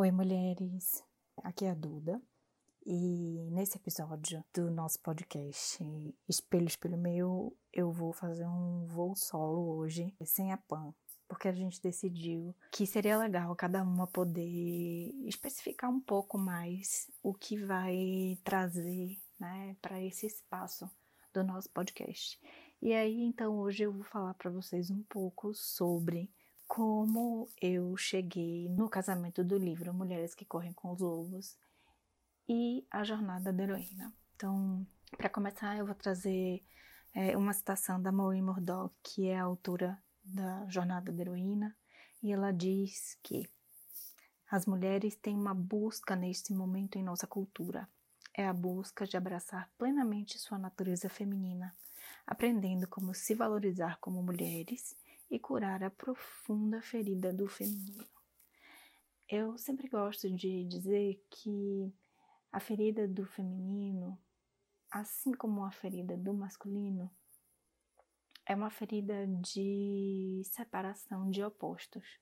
Oi, mulheres. Aqui é a Duda. E nesse episódio do nosso podcast Espelho, Espelho Meu, eu vou fazer um voo solo hoje, sem a Pan, porque a gente decidiu que seria legal cada uma poder especificar um pouco mais o que vai trazer né, para esse espaço do nosso podcast. E aí, então, hoje eu vou falar para vocês um pouco sobre como eu cheguei no casamento do livro Mulheres que Correm com os Lobos e a jornada da heroína. Então, para começar, eu vou trazer é, uma citação da Maureen Murdoch, que é a autora da Jornada da Heroína, e ela diz que as mulheres têm uma busca neste momento em nossa cultura. É a busca de abraçar plenamente sua natureza feminina, aprendendo como se valorizar como mulheres e curar a profunda ferida do feminino. Eu sempre gosto de dizer que a ferida do feminino, assim como a ferida do masculino, é uma ferida de separação de opostos.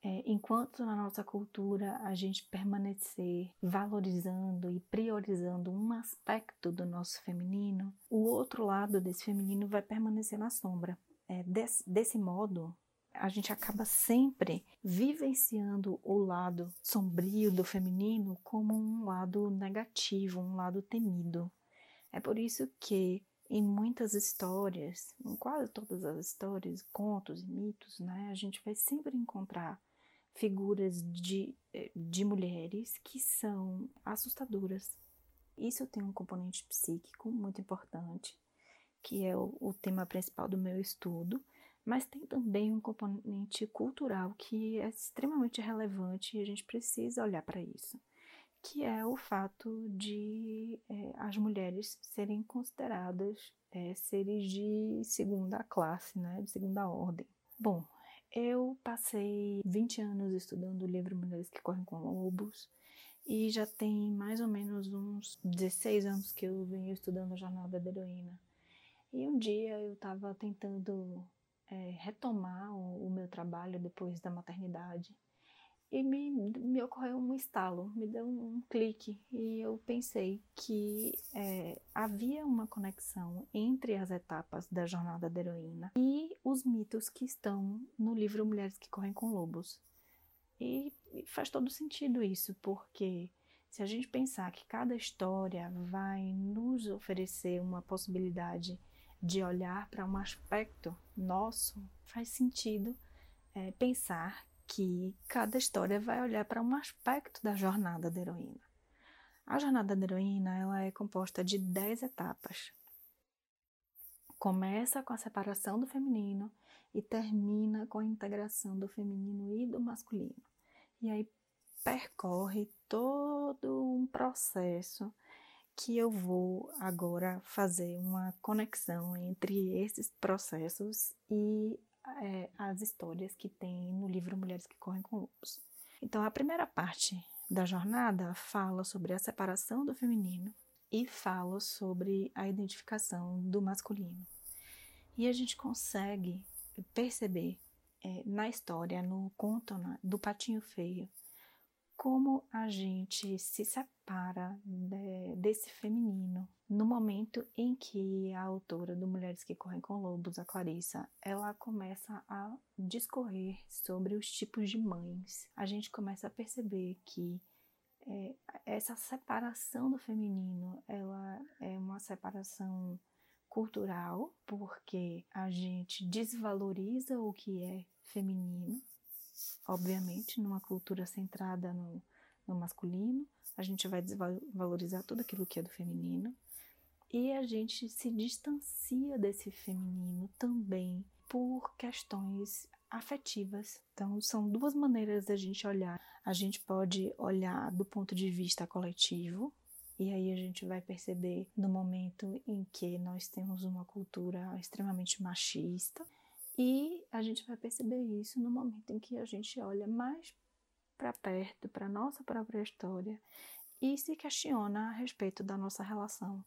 É, enquanto na nossa cultura a gente permanecer valorizando e priorizando um aspecto do nosso feminino, o outro lado desse feminino vai permanecer na sombra é, desse, desse modo, a gente acaba sempre vivenciando o lado sombrio do feminino como um lado negativo, um lado temido. É por isso que em muitas histórias, em quase todas as histórias, contos e mitos, né, a gente vai sempre encontrar figuras de, de mulheres que são assustadoras. Isso tem um componente psíquico muito importante que é o, o tema principal do meu estudo, mas tem também um componente cultural que é extremamente relevante e a gente precisa olhar para isso, que é o fato de é, as mulheres serem consideradas é, seres de segunda classe, né, de segunda ordem. Bom, eu passei 20 anos estudando o livro Mulheres que Correm com Lobos e já tem mais ou menos uns 16 anos que eu venho estudando a jornada da heroína. E um dia eu estava tentando é, retomar o, o, meu trabalho depois da maternidade e me, me ocorreu um estalo, me deu um, um clique e eu pensei que é, havia uma conexão entre as etapas da jornada da heroína e os mitos que estão no livro Mulheres que Correm com Lobos. E faz todo sentido isso, porque se a gente pensar que cada história vai nos oferecer uma possibilidade de olhar para um aspecto nosso, faz sentido é, pensar que cada história vai olhar para um aspecto da jornada da heroína. A jornada da heroína ela é composta de 10 etapas. Começa com a separação do feminino e termina com a integração do feminino e do masculino. E aí percorre todo um processo que eu vou agora fazer uma conexão entre esses processos e é, as histórias que tem no livro Mulheres que Correm com Lobos. Então, a primeira parte da jornada fala sobre a separação do feminino e fala sobre a identificação do masculino. E a gente consegue perceber é, na história, no conto do Patinho Feio, como a gente se separa de, desse feminino no momento em que a autora do Mulheres que Correm com Lobos, a Clarissa, ela começa a discorrer sobre os tipos de mães. A gente começa a perceber que é, essa separação do feminino, ela é uma separação cultural, porque a gente desvaloriza o que é feminino obviamente, numa cultura centrada no, no masculino, a gente vai desvalorizar tudo aquilo que é do feminino e a gente se distancia desse feminino também por questões afetivas. Então, são duas maneiras da gente olhar. A gente pode olhar do ponto de vista coletivo, e aí a gente vai perceber no momento em que nós temos uma cultura extremamente machista, e a gente vai perceber isso no momento em que a gente olha mais para perto, para nossa própria história e se questiona a respeito da nossa relação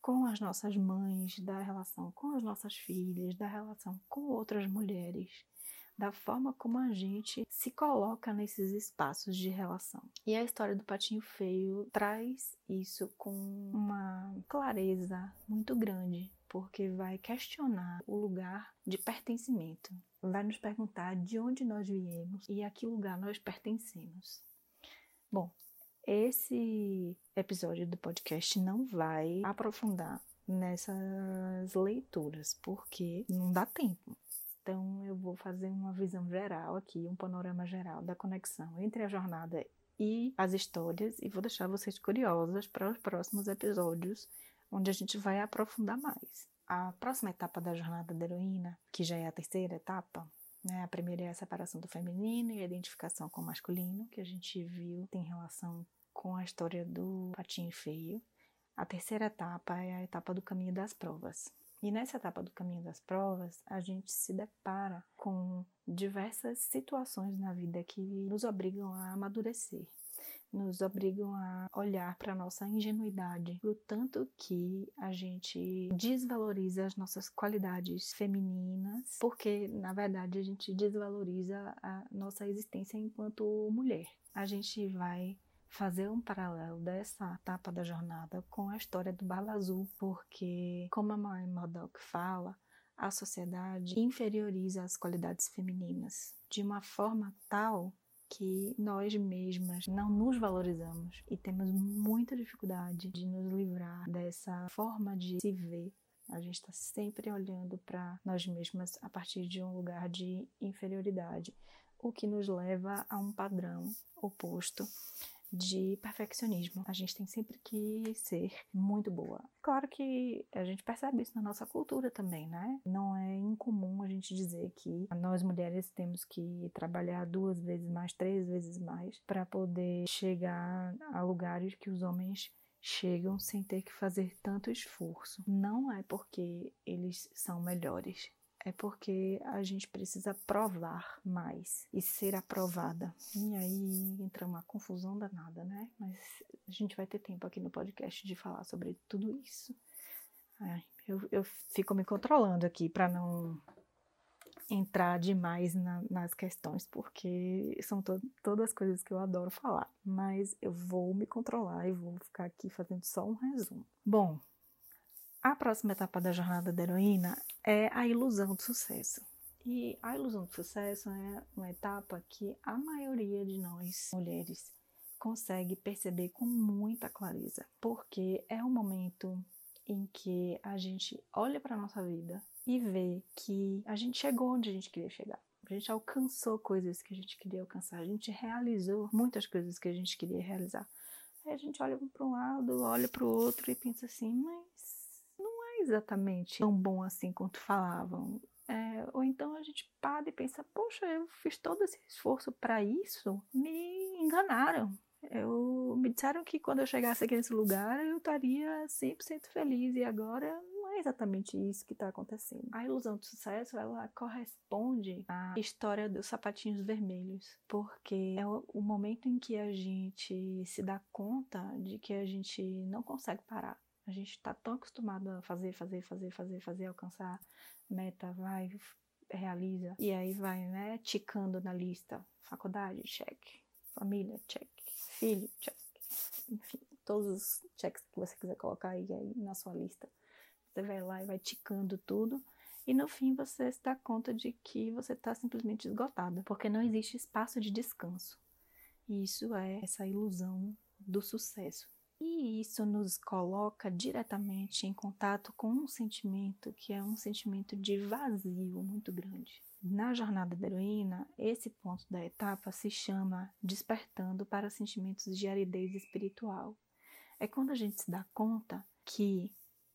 com as nossas mães, da relação com as nossas filhas, da relação com outras mulheres. Da forma como a gente se coloca nesses espaços de relação. E a história do patinho feio traz isso com uma clareza muito grande, porque vai questionar o lugar de pertencimento. Vai nos perguntar de onde nós viemos e a que lugar nós pertencemos. Bom, esse episódio do podcast não vai aprofundar nessas leituras, porque não dá tempo. Então, eu vou fazer uma visão geral aqui, um panorama geral da conexão entre a jornada e as histórias, e vou deixar vocês curiosas para os próximos episódios, onde a gente vai aprofundar mais. A próxima etapa da jornada da heroína, que já é a terceira etapa, né? A primeira é a separação do feminino e a identificação com o masculino, que a gente viu tem relação com a história do patinho feio. A terceira etapa é a etapa do caminho das provas. E nessa etapa do caminho das provas, a gente se depara com diversas situações na vida que nos obrigam a amadurecer, nos obrigam a olhar para a nossa ingenuidade, o tanto que a gente desvaloriza as nossas qualidades femininas, porque na verdade a gente desvaloriza a nossa existência enquanto mulher. A gente vai fazer um paralelo dessa etapa da jornada com a história do Bala Azul, porque, como a Mary Murdoch fala, a sociedade inferioriza as qualidades femininas de uma forma tal que nós mesmas não nos valorizamos e temos muita dificuldade de nos livrar dessa forma de se ver. A gente está sempre olhando para nós mesmas a partir de um lugar de inferioridade, o que nos leva a um padrão oposto de perfeccionismo. A gente tem sempre que ser muito boa. Claro que a gente percebe isso na nossa cultura também, né? Não é incomum a gente dizer que nós mulheres temos que trabalhar duas vezes mais, três vezes mais para poder chegar a lugares que os homens chegam sem ter que fazer tanto esforço. Não é porque eles são melhores, é porque a gente precisa provar mais e ser aprovada. E aí entra uma confusão danada, né? Mas a gente vai ter tempo aqui no podcast de falar sobre tudo isso. Ai, eu, eu fico me controlando aqui para não entrar demais na, nas questões, porque são to todas coisas que eu adoro falar. Mas eu vou me controlar e vou ficar aqui fazendo só um resumo. Bom, a próxima etapa da jornada da heroína é a ilusão do sucesso. E a ilusão do sucesso é uma etapa que a maioria de nós, mulheres, consegue perceber com muita clareza, porque é um momento em que a gente olha para nossa vida e vê que a gente chegou onde a gente queria chegar. A gente alcançou coisas que a gente queria alcançar, a gente realizou muitas coisas que a gente queria realizar. Aí a gente olha para um lado, olha para o outro e pensa assim, mas exatamente tão bom assim quanto falavam. É, ou então a gente para e pensa, poxa, eu fiz todo esse esforço para isso, me enganaram. Eu, me disseram que quando eu chegasse aqui nesse lugar eu estaria 100% feliz e agora não é exatamente isso que está acontecendo. A ilusão do sucesso ela corresponde à história dos sapatinhos vermelhos, porque é o momento em que a gente se dá conta de que a gente não consegue parar a gente está tão acostumado a fazer, fazer, fazer, fazer, fazer, alcançar meta, vai, realiza. E aí vai, né, ticando na lista. Faculdade, check. Família, check. Filho, check. Enfim, todos os checks que você quiser colocar aí, aí na sua lista. Você vai lá e vai ticando tudo. E no fim você se dá conta de que você está simplesmente esgotado, porque não existe espaço de descanso. E isso é essa ilusão do sucesso. E isso nos coloca diretamente em contato com um sentimento que é um sentimento de vazio muito grande. Na jornada da heroína, esse ponto da etapa se chama despertando para sentimentos de aridez espiritual. É quando a gente se dá conta que,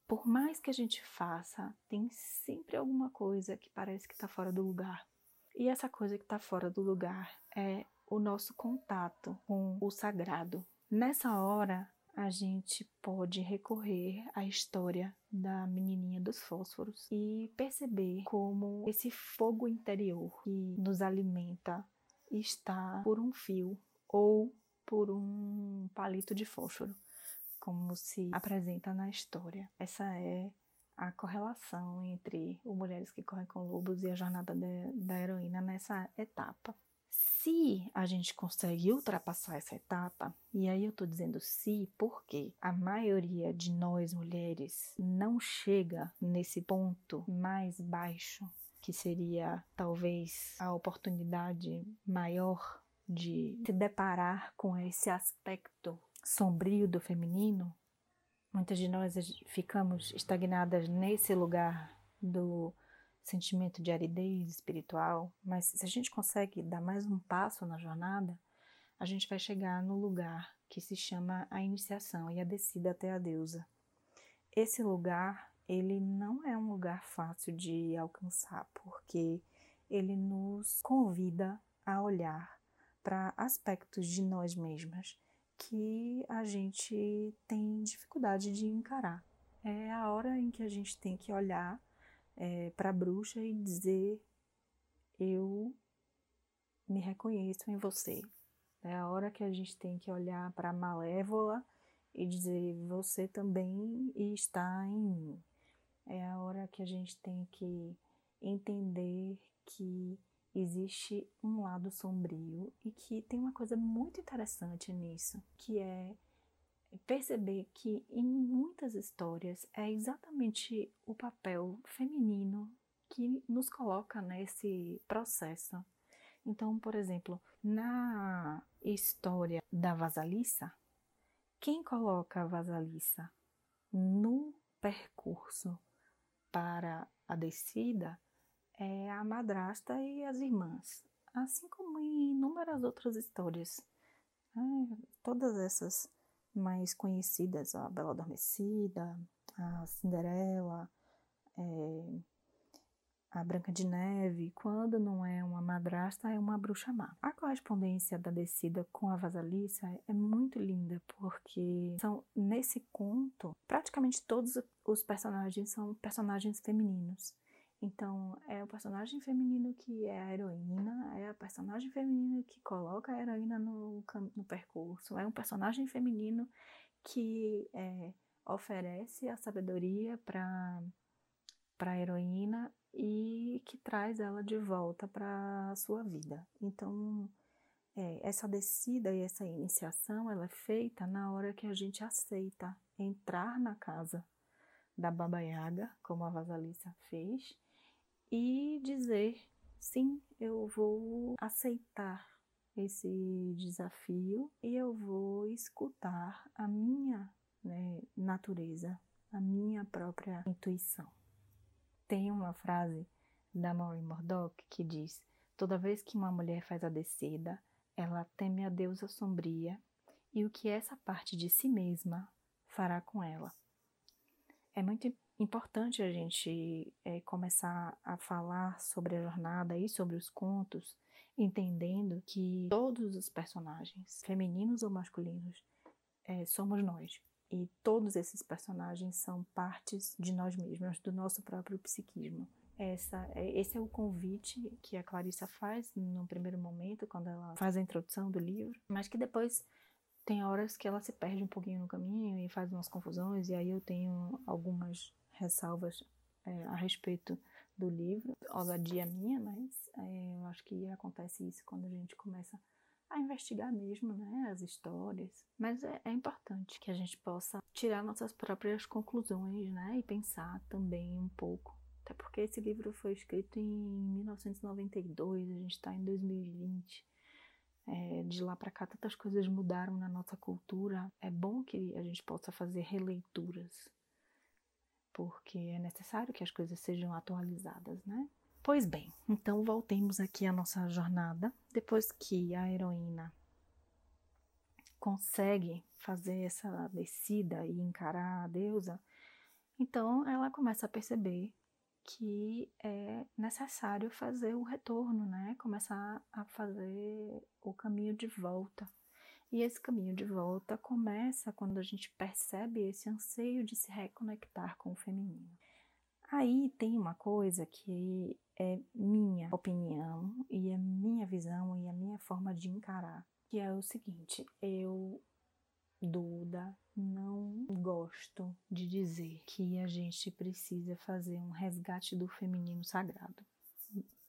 por mais que a gente faça, tem sempre alguma coisa que parece que está fora do lugar. E essa coisa que está fora do lugar é o nosso contato com o sagrado. Nessa hora, a gente pode recorrer à história da menininha dos fósforos e perceber como esse fogo interior que nos alimenta está por um fio ou por um palito de fósforo, como se apresenta na história. Essa é a correlação entre o Mulheres que Correm com Lobos e a jornada da heroína nessa etapa. Se a gente consegue ultrapassar essa etapa, e aí eu tô dizendo se porque a maioria de nós mulheres não chega nesse ponto mais baixo, que seria talvez a oportunidade maior de se deparar com esse aspecto sombrio do feminino, muitas de nós ficamos estagnadas nesse lugar do sentimento de aridez espiritual, mas se a gente consegue dar mais um passo na jornada, a gente vai chegar no lugar que se chama a iniciação e a descida até a deusa. Esse lugar, ele não é um lugar fácil de alcançar, porque ele nos convida a olhar para aspectos de nós mesmas que a gente tem dificuldade de encarar. É a hora em que a gente tem que olhar é, para a bruxa e dizer: Eu me reconheço em você. É a hora que a gente tem que olhar para a malévola e dizer: Você também está em mim. É a hora que a gente tem que entender que existe um lado sombrio e que tem uma coisa muito interessante nisso, que é perceber que em muitas histórias é exatamente o papel feminino que nos coloca nesse processo. Então, por exemplo, na história da Vasalissa, quem coloca a Vasalissa no percurso para a descida é a madrasta e as irmãs, assim como em inúmeras outras histórias. É, todas essas mais conhecidas, a Bela Adormecida, a Cinderela, é, a Branca de Neve, quando não é uma madrasta, é uma bruxa má. A correspondência da descida com a Vasalissa é muito linda, porque são nesse conto, praticamente todos os personagens são personagens femininos. Então, é o personagem feminino que é a heroína, é a personagem feminina que coloca a heroína no, no percurso, é um personagem feminino que é, oferece a sabedoria para a heroína e que traz ela de volta para a sua vida. Então, é, essa descida e essa iniciação ela é feita na hora que a gente aceita entrar na casa da Baba Yaga, como a Vasalissa fez, e dizer: sim, eu vou aceitar esse desafio e eu vou escutar a minha né, natureza, a minha própria intuição. Tem uma frase da Maureen Murdoch que diz: Toda vez que uma mulher faz a descida, ela teme a deusa sombria e o que essa parte de si mesma fará com ela. É muito importante a gente é, começar a falar sobre a jornada e sobre os contos, entendendo que todos os personagens, femininos ou masculinos, é, somos nós. E todos esses personagens são partes de nós mesmos, do nosso próprio psiquismo. Essa, é, esse é o convite que a Clarissa faz no primeiro momento, quando ela faz a introdução do livro, mas que depois tem horas que ela se perde um pouquinho no caminho e faz umas confusões, e aí eu tenho algumas ressalvas é, a respeito do livro, ousadia minha, mas é, eu acho que acontece isso quando a gente começa a investigar mesmo, né, as histórias. Mas é, é, importante que a gente possa tirar nossas próprias conclusões, né, e pensar também um pouco. Até porque esse livro foi escrito em 1992, a gente está em 2020. É, de lá para cá, tantas coisas mudaram na nossa cultura. É bom que a gente possa fazer releituras porque é necessário que as coisas sejam atualizadas, né? Pois bem, então voltemos aqui à nossa jornada. Depois que a heroína consegue fazer essa descida e encarar a deusa, então ela começa a perceber que é necessário fazer o retorno, né? Começar a fazer o caminho de volta e esse caminho de volta começa quando a gente percebe esse anseio de se reconectar com o feminino. Aí tem uma coisa que é minha opinião e é minha visão e a minha forma de encarar, que é o seguinte: eu Duda, não gosto de dizer que a gente precisa fazer um resgate do feminino sagrado.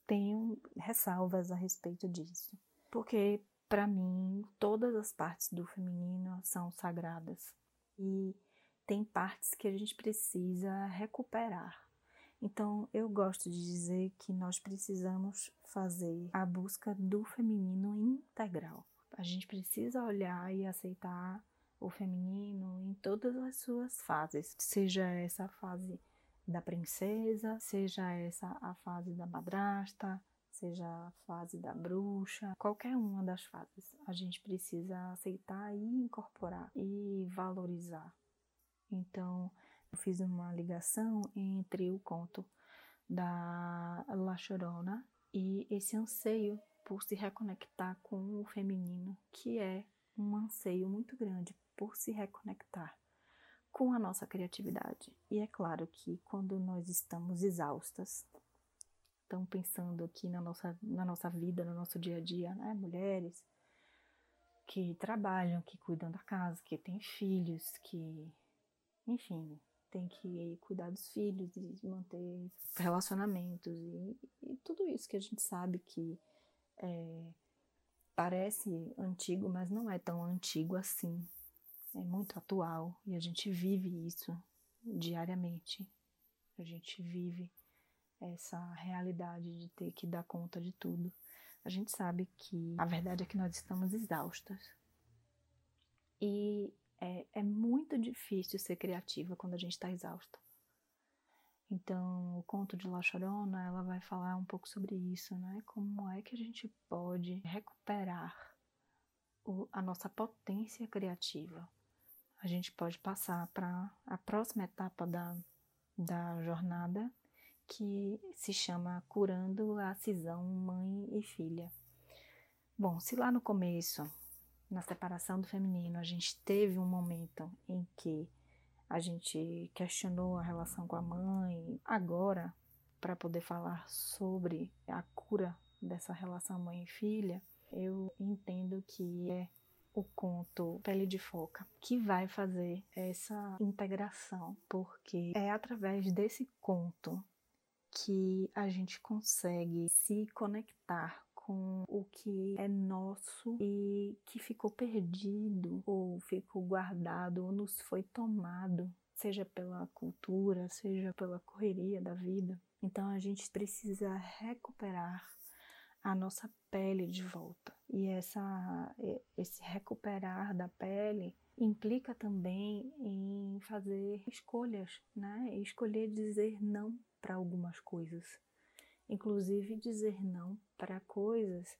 Tenho ressalvas a respeito disso, porque para mim todas as partes do feminino são sagradas e tem partes que a gente precisa recuperar. Então, eu gosto de dizer que nós precisamos fazer a busca do feminino integral. A gente precisa olhar e aceitar o feminino em todas as suas fases, seja essa fase da princesa, seja essa a fase da madrasta, seja a fase da bruxa, qualquer uma das fases. A gente precisa aceitar e incorporar e valorizar. Então, eu fiz uma ligação entre o conto da La Chorona e esse anseio por se reconectar com o feminino, que é um anseio muito grande por se reconectar com a nossa criatividade. E é claro que quando nós estamos exaustas, estão pensando aqui na nossa, na nossa vida, no nosso dia a dia, né? Mulheres que trabalham, que cuidam da casa, que têm filhos, que, enfim, tem que cuidar dos filhos e manter relacionamentos e, e tudo isso que a gente sabe que é, parece antigo, mas não é tão antigo assim é muito atual e a gente vive isso diariamente. A gente vive essa realidade de ter que dar conta de tudo. A gente sabe que a verdade é que nós estamos exaustas. E é, é muito difícil ser criativa quando a gente está exausta. Então, o conto de La Chorona, ela vai falar um pouco sobre isso, né? Como é que a gente pode recuperar o, a nossa potência criativa a gente pode passar para a próxima etapa da, da jornada, que se chama Curando a Cisão Mãe e Filha. Bom, se lá no começo, na separação do feminino, a gente teve um momento em que a gente questionou a relação com a mãe, agora, para poder falar sobre a cura dessa relação mãe e filha, eu entendo que é o conto Pele de Foca, que vai fazer essa integração, porque é através desse conto que a gente consegue se conectar com o que é nosso e que ficou perdido ou ficou guardado ou nos foi tomado, seja pela cultura, seja pela correria da vida. Então a gente precisa recuperar a nossa pele de volta. E essa, esse recuperar da pele implica também em fazer escolhas, né? Escolher dizer não para algumas coisas. Inclusive dizer não para coisas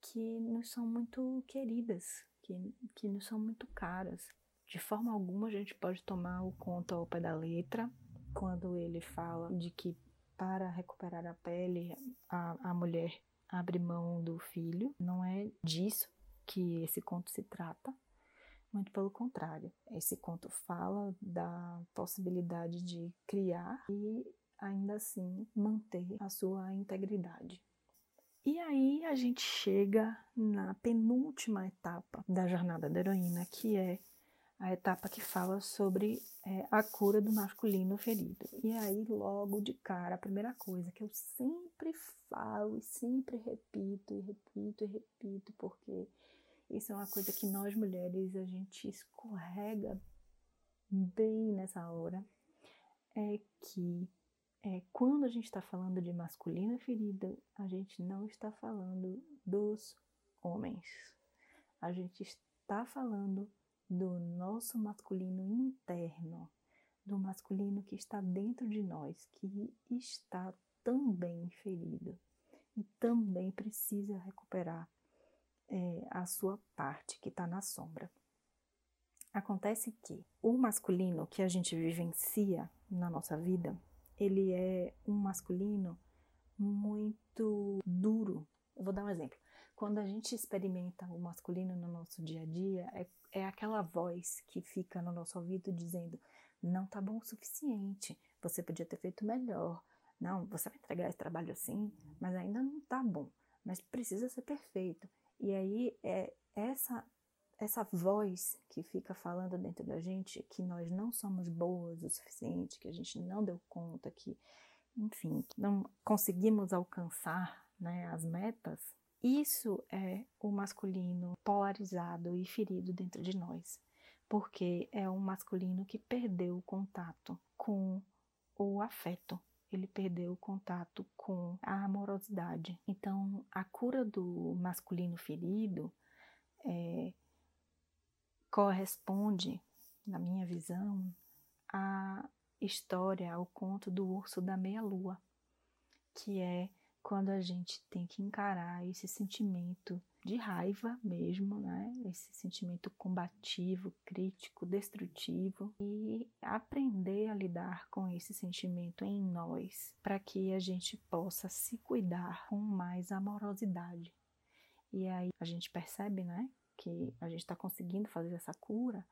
que nos são muito queridas, que, que nos são muito caras. De forma alguma a gente pode tomar o conto ao pé da letra quando ele fala de que para recuperar a pele a, a mulher abre mão do filho. Não é disso que esse conto se trata, muito pelo contrário. Esse conto fala da possibilidade de criar e ainda assim manter a sua integridade. E aí a gente chega na penúltima etapa da jornada da heroína, que é a etapa que fala sobre é, a cura do masculino ferido. E aí, logo de cara, a primeira coisa que eu sempre falo e sempre repito e repito e repito, porque isso é uma coisa que nós mulheres a gente escorrega bem nessa hora, é que é, quando a gente está falando de masculino ferido, a gente não está falando dos homens. A gente está falando do nosso masculino interno, do masculino que está dentro de nós, que está também ferido e também precisa recuperar é, a sua parte que está na sombra. Acontece que o masculino que a gente vivencia na nossa vida, ele é um masculino muito duro. Eu vou dar um exemplo. Quando a gente experimenta o masculino no nosso dia a dia, é, é aquela voz que fica no nosso ouvido dizendo: não tá bom o suficiente, você podia ter feito melhor. Não, você vai entregar esse trabalho assim, mas ainda não tá bom, mas precisa ser perfeito. E aí é essa essa voz que fica falando dentro da gente que nós não somos boas o suficiente, que a gente não deu conta, que, enfim, não conseguimos alcançar né, as metas, isso é o masculino polarizado e ferido dentro de nós, porque é um masculino que perdeu o contato com o afeto, ele perdeu o contato com a amorosidade. Então, a cura do masculino ferido é, corresponde, na minha visão, à história, ao conto do urso da meia-lua, que é quando a gente tem que encarar esse sentimento de raiva mesmo, né? Esse sentimento combativo, crítico, destrutivo e aprender a lidar com esse sentimento em nós, para que a gente possa se cuidar com mais amorosidade. E aí a gente percebe, né, que a gente está conseguindo fazer essa cura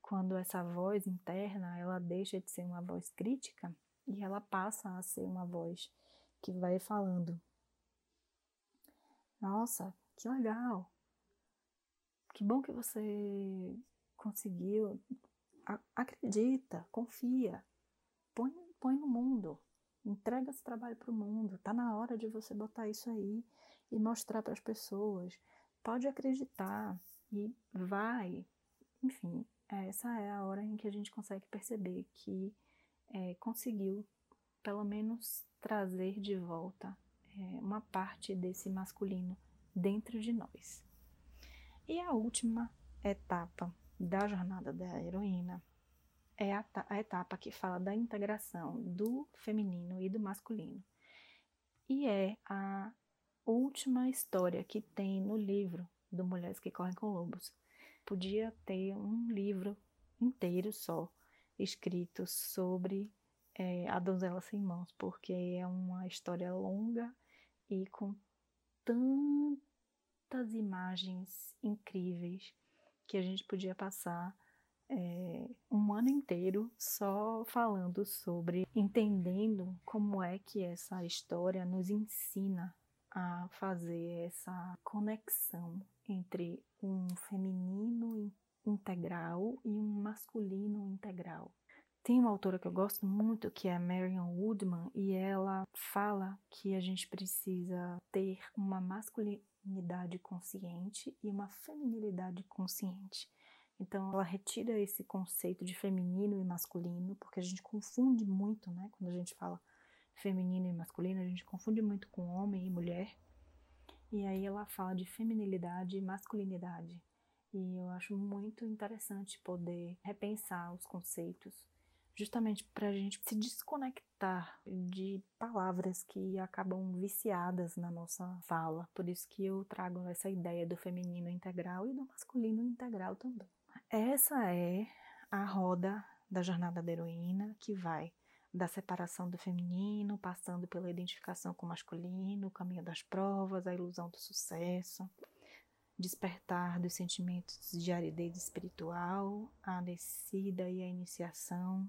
quando essa voz interna ela deixa de ser uma voz crítica e ela passa a ser uma voz que vai falando: Nossa, que legal! Que bom que você conseguiu. Acredita, confia, põe, põe no mundo, entrega esse trabalho para o mundo. Tá na hora de você botar isso aí e mostrar para as pessoas pode acreditar e vai. Enfim, essa é a hora em que a gente consegue perceber que é, conseguiu, pelo menos, trazer de volta é, uma parte desse masculino dentro de nós. E a última etapa da jornada da heroína é a, a etapa que fala da integração do feminino e do masculino. E é a última história que tem no livro do Mulheres que Correm com Lobos. Podia ter um livro inteiro só escrito sobre é, a donzela sem mãos, porque é uma história longa e com tantas imagens incríveis que a gente podia passar é, um ano inteiro só falando sobre, entendendo como é que essa história nos ensina a fazer essa conexão entre um feminino integral e um masculino integral. Tem uma autora que eu gosto muito, que é Marion Woodman, e ela fala que a gente precisa ter uma masculinidade consciente e uma feminilidade consciente. Então, ela retira esse conceito de feminino e masculino, porque a gente confunde muito, né? Quando a gente fala feminino e masculino, a gente confunde muito com homem e mulher. E aí ela fala de feminilidade e masculinidade. E eu acho muito interessante poder repensar os conceitos, justamente para a gente se desconectar de palavras que acabam viciadas na nossa fala. Por isso que eu trago essa ideia do feminino integral e do masculino integral também. Essa é a roda da jornada da heroína que vai da separação do feminino, passando pela identificação com o masculino, o caminho das provas, a ilusão do sucesso, despertar dos sentimentos de aridez espiritual, a descida e a iniciação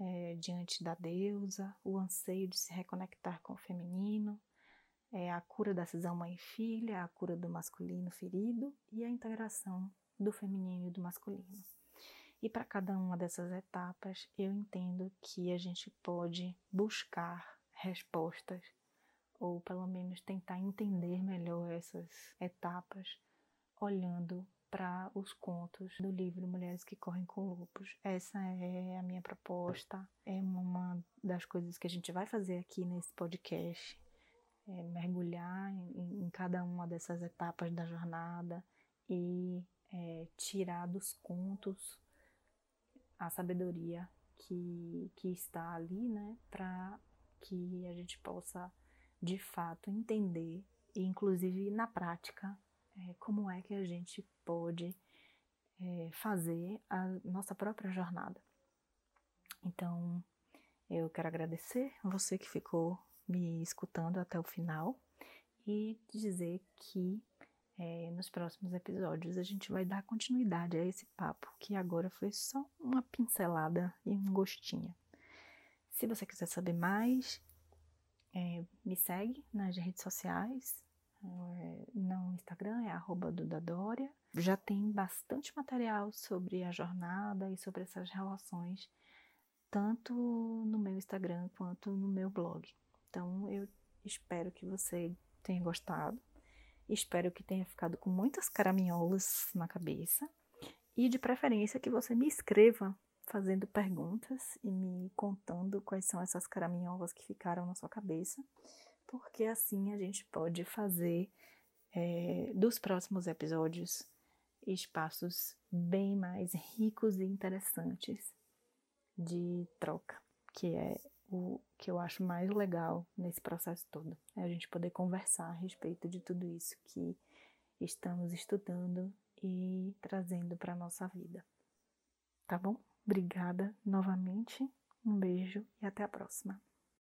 é, diante da deusa, o anseio de se reconectar com o feminino, é, a cura da cisão mãe e filha, a cura do masculino ferido e a integração do feminino e do masculino. E para cada uma dessas etapas, eu entendo que a gente pode buscar respostas, ou pelo menos tentar entender melhor essas etapas, olhando para os contos do livro Mulheres que Correm com Lupus. Essa é a minha proposta, é uma das coisas que a gente vai fazer aqui nesse podcast. É mergulhar em, em cada uma dessas etapas da jornada e é, tirar dos contos a sabedoria que, que está ali, né, para que a gente possa de fato entender e inclusive na prática é, como é que a gente pode é, fazer a nossa própria jornada. Então, eu quero agradecer você que ficou me escutando até o final e dizer que é, nos próximos episódios a gente vai dar continuidade a esse papo, que agora foi só uma pincelada e um gostinho. Se você quiser saber mais, é, me segue nas redes sociais. É, no Instagram é Dudadoria já tem bastante material sobre a jornada e sobre essas relações, tanto no meu Instagram quanto no meu blog. Então eu espero que você tenha gostado. Espero que tenha ficado com muitas caraminholas na cabeça. E de preferência que você me escreva fazendo perguntas e me contando quais são essas caraminholas que ficaram na sua cabeça, porque assim a gente pode fazer é, dos próximos episódios espaços bem mais ricos e interessantes de troca, que é o que eu acho mais legal nesse processo todo. É a gente poder conversar a respeito de tudo isso que estamos estudando e trazendo para a nossa vida. Tá bom? Obrigada novamente, um beijo e até a próxima.